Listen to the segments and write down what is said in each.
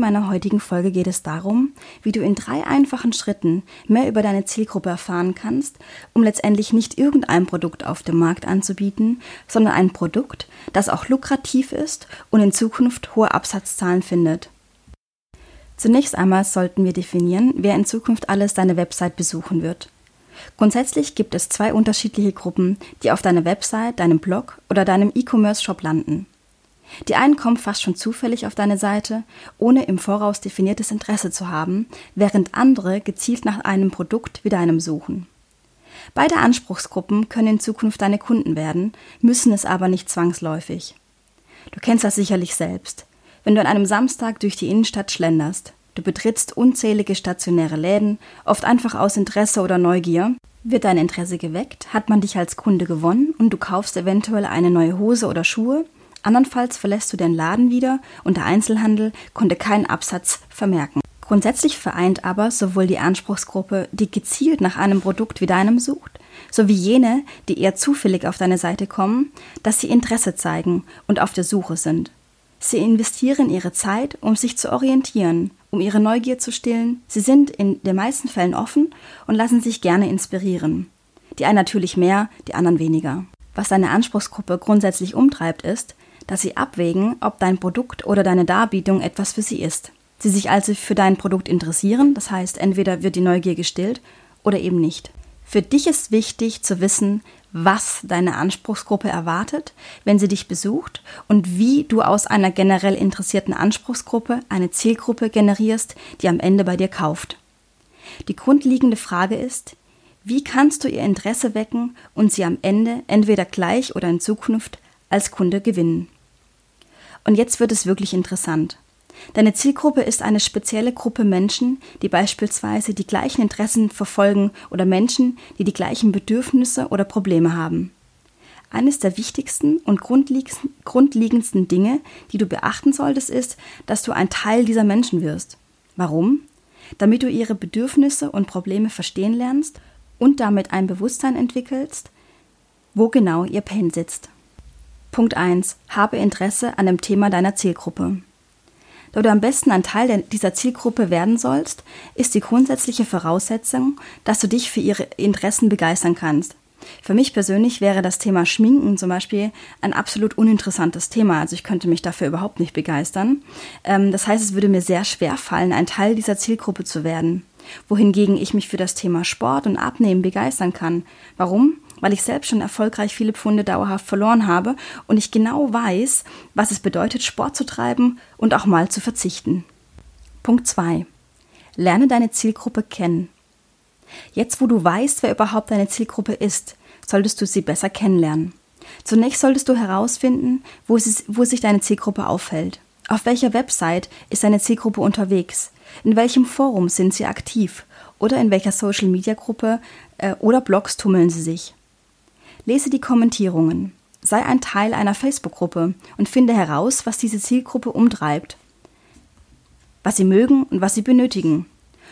Meiner heutigen Folge geht es darum, wie du in drei einfachen Schritten mehr über deine Zielgruppe erfahren kannst, um letztendlich nicht irgendein Produkt auf dem Markt anzubieten, sondern ein Produkt, das auch lukrativ ist und in Zukunft hohe Absatzzahlen findet. Zunächst einmal sollten wir definieren, wer in Zukunft alles deine Website besuchen wird. Grundsätzlich gibt es zwei unterschiedliche Gruppen, die auf deiner Website, deinem Blog oder deinem E-Commerce-Shop landen. Die einen kommen fast schon zufällig auf deine Seite, ohne im Voraus definiertes Interesse zu haben, während andere gezielt nach einem Produkt wie deinem suchen. Beide Anspruchsgruppen können in Zukunft deine Kunden werden, müssen es aber nicht zwangsläufig. Du kennst das sicherlich selbst. Wenn du an einem Samstag durch die Innenstadt schlenderst, du betrittst unzählige stationäre Läden, oft einfach aus Interesse oder Neugier, wird dein Interesse geweckt, hat man dich als Kunde gewonnen und du kaufst eventuell eine neue Hose oder Schuhe, Andernfalls verlässt du den Laden wieder und der Einzelhandel konnte keinen Absatz vermerken. Grundsätzlich vereint aber sowohl die Anspruchsgruppe, die gezielt nach einem Produkt wie deinem sucht, sowie jene, die eher zufällig auf deine Seite kommen, dass sie Interesse zeigen und auf der Suche sind. Sie investieren ihre Zeit, um sich zu orientieren, um ihre Neugier zu stillen. Sie sind in den meisten Fällen offen und lassen sich gerne inspirieren. Die einen natürlich mehr, die anderen weniger. Was deine Anspruchsgruppe grundsätzlich umtreibt, ist, dass sie abwägen, ob dein Produkt oder deine Darbietung etwas für sie ist. Sie sich also für dein Produkt interessieren, das heißt, entweder wird die Neugier gestillt oder eben nicht. Für dich ist wichtig zu wissen, was deine Anspruchsgruppe erwartet, wenn sie dich besucht und wie du aus einer generell interessierten Anspruchsgruppe eine Zielgruppe generierst, die am Ende bei dir kauft. Die grundlegende Frage ist, wie kannst du ihr Interesse wecken und sie am Ende entweder gleich oder in Zukunft als Kunde gewinnen? Und jetzt wird es wirklich interessant. Deine Zielgruppe ist eine spezielle Gruppe Menschen, die beispielsweise die gleichen Interessen verfolgen oder Menschen, die die gleichen Bedürfnisse oder Probleme haben. Eines der wichtigsten und grundlegendsten Dinge, die du beachten solltest, ist, dass du ein Teil dieser Menschen wirst. Warum? Damit du ihre Bedürfnisse und Probleme verstehen lernst und damit ein Bewusstsein entwickelst, wo genau ihr Pain sitzt. Punkt 1. Habe Interesse an dem Thema deiner Zielgruppe. Da du am besten ein Teil dieser Zielgruppe werden sollst, ist die grundsätzliche Voraussetzung, dass du dich für ihre Interessen begeistern kannst. Für mich persönlich wäre das Thema Schminken zum Beispiel ein absolut uninteressantes Thema. Also ich könnte mich dafür überhaupt nicht begeistern. Ähm, das heißt, es würde mir sehr schwer fallen, ein Teil dieser Zielgruppe zu werden. Wohingegen ich mich für das Thema Sport und Abnehmen begeistern kann. Warum? weil ich selbst schon erfolgreich viele Pfunde dauerhaft verloren habe und ich genau weiß, was es bedeutet, Sport zu treiben und auch mal zu verzichten. Punkt 2. Lerne deine Zielgruppe kennen. Jetzt, wo du weißt, wer überhaupt deine Zielgruppe ist, solltest du sie besser kennenlernen. Zunächst solltest du herausfinden, wo, sie, wo sich deine Zielgruppe aufhält. Auf welcher Website ist deine Zielgruppe unterwegs? In welchem Forum sind sie aktiv? Oder in welcher Social-Media-Gruppe äh, oder Blogs tummeln sie sich? Lese die Kommentierungen. Sei ein Teil einer Facebook-Gruppe und finde heraus, was diese Zielgruppe umtreibt, was sie mögen und was sie benötigen.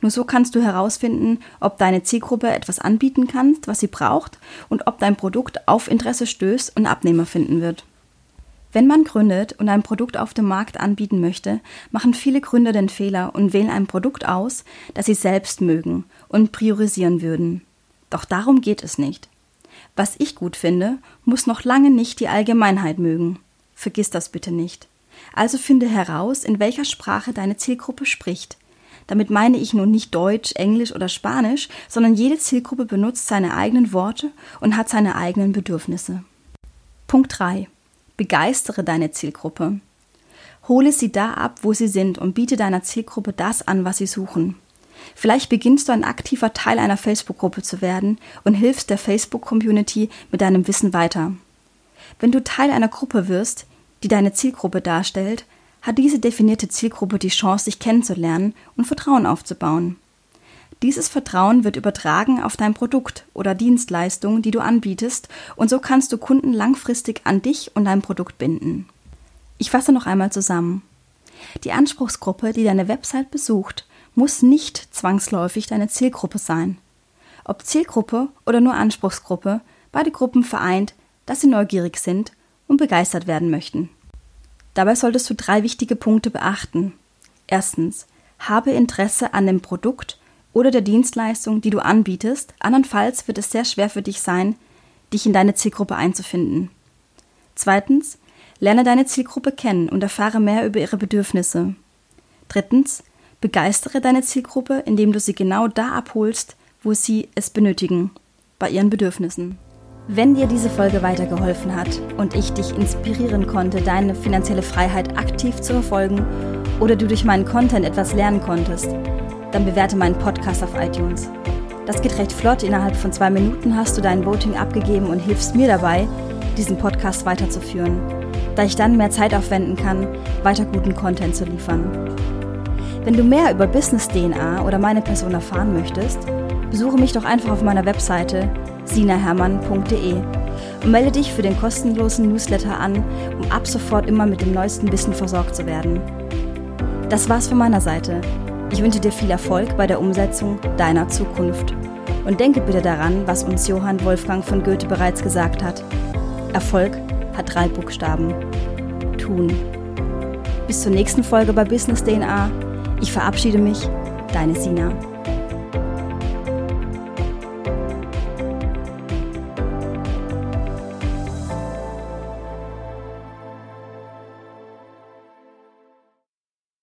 Nur so kannst du herausfinden, ob deine Zielgruppe etwas anbieten kann, was sie braucht und ob dein Produkt auf Interesse stößt und Abnehmer finden wird. Wenn man gründet und ein Produkt auf dem Markt anbieten möchte, machen viele Gründer den Fehler und wählen ein Produkt aus, das sie selbst mögen und priorisieren würden. Doch darum geht es nicht. Was ich gut finde, muss noch lange nicht die Allgemeinheit mögen. Vergiss das bitte nicht. Also finde heraus, in welcher Sprache deine Zielgruppe spricht. Damit meine ich nun nicht Deutsch, Englisch oder Spanisch, sondern jede Zielgruppe benutzt seine eigenen Worte und hat seine eigenen Bedürfnisse. Punkt 3. Begeistere deine Zielgruppe. Hole sie da ab, wo sie sind und biete deiner Zielgruppe das an, was sie suchen. Vielleicht beginnst du ein aktiver Teil einer Facebook-Gruppe zu werden und hilfst der Facebook-Community mit deinem Wissen weiter. Wenn du Teil einer Gruppe wirst, die deine Zielgruppe darstellt, hat diese definierte Zielgruppe die Chance, sich kennenzulernen und Vertrauen aufzubauen. Dieses Vertrauen wird übertragen auf dein Produkt oder Dienstleistung, die du anbietest, und so kannst du Kunden langfristig an dich und dein Produkt binden. Ich fasse noch einmal zusammen. Die Anspruchsgruppe, die deine Website besucht, muss nicht zwangsläufig deine Zielgruppe sein. Ob Zielgruppe oder nur Anspruchsgruppe, beide Gruppen vereint, dass sie neugierig sind und begeistert werden möchten. Dabei solltest du drei wichtige Punkte beachten. Erstens, habe Interesse an dem Produkt oder der Dienstleistung, die du anbietest, andernfalls wird es sehr schwer für dich sein, dich in deine Zielgruppe einzufinden. Zweitens, lerne deine Zielgruppe kennen und erfahre mehr über ihre Bedürfnisse. Drittens, begeistere deine Zielgruppe, indem du sie genau da abholst, wo sie es benötigen, bei ihren Bedürfnissen. Wenn dir diese Folge weitergeholfen hat und ich dich inspirieren konnte, deine finanzielle Freiheit aktiv zu verfolgen oder du durch meinen Content etwas lernen konntest, dann bewerte meinen Podcast auf iTunes. Das geht recht flott. Innerhalb von zwei Minuten hast du dein Voting abgegeben und hilfst mir dabei, diesen Podcast weiterzuführen, da ich dann mehr Zeit aufwenden kann, weiter guten Content zu liefern. Wenn du mehr über Business DNA oder meine Person erfahren möchtest, besuche mich doch einfach auf meiner Webseite sinahermann.de und melde dich für den kostenlosen Newsletter an, um ab sofort immer mit dem neuesten Wissen versorgt zu werden. Das war's von meiner Seite. Ich wünsche dir viel Erfolg bei der Umsetzung deiner Zukunft. Und denke bitte daran, was uns Johann Wolfgang von Goethe bereits gesagt hat. Erfolg hat drei Buchstaben. Tun. Bis zur nächsten Folge bei Business DNA. Ich verabschiede mich, deine Sina.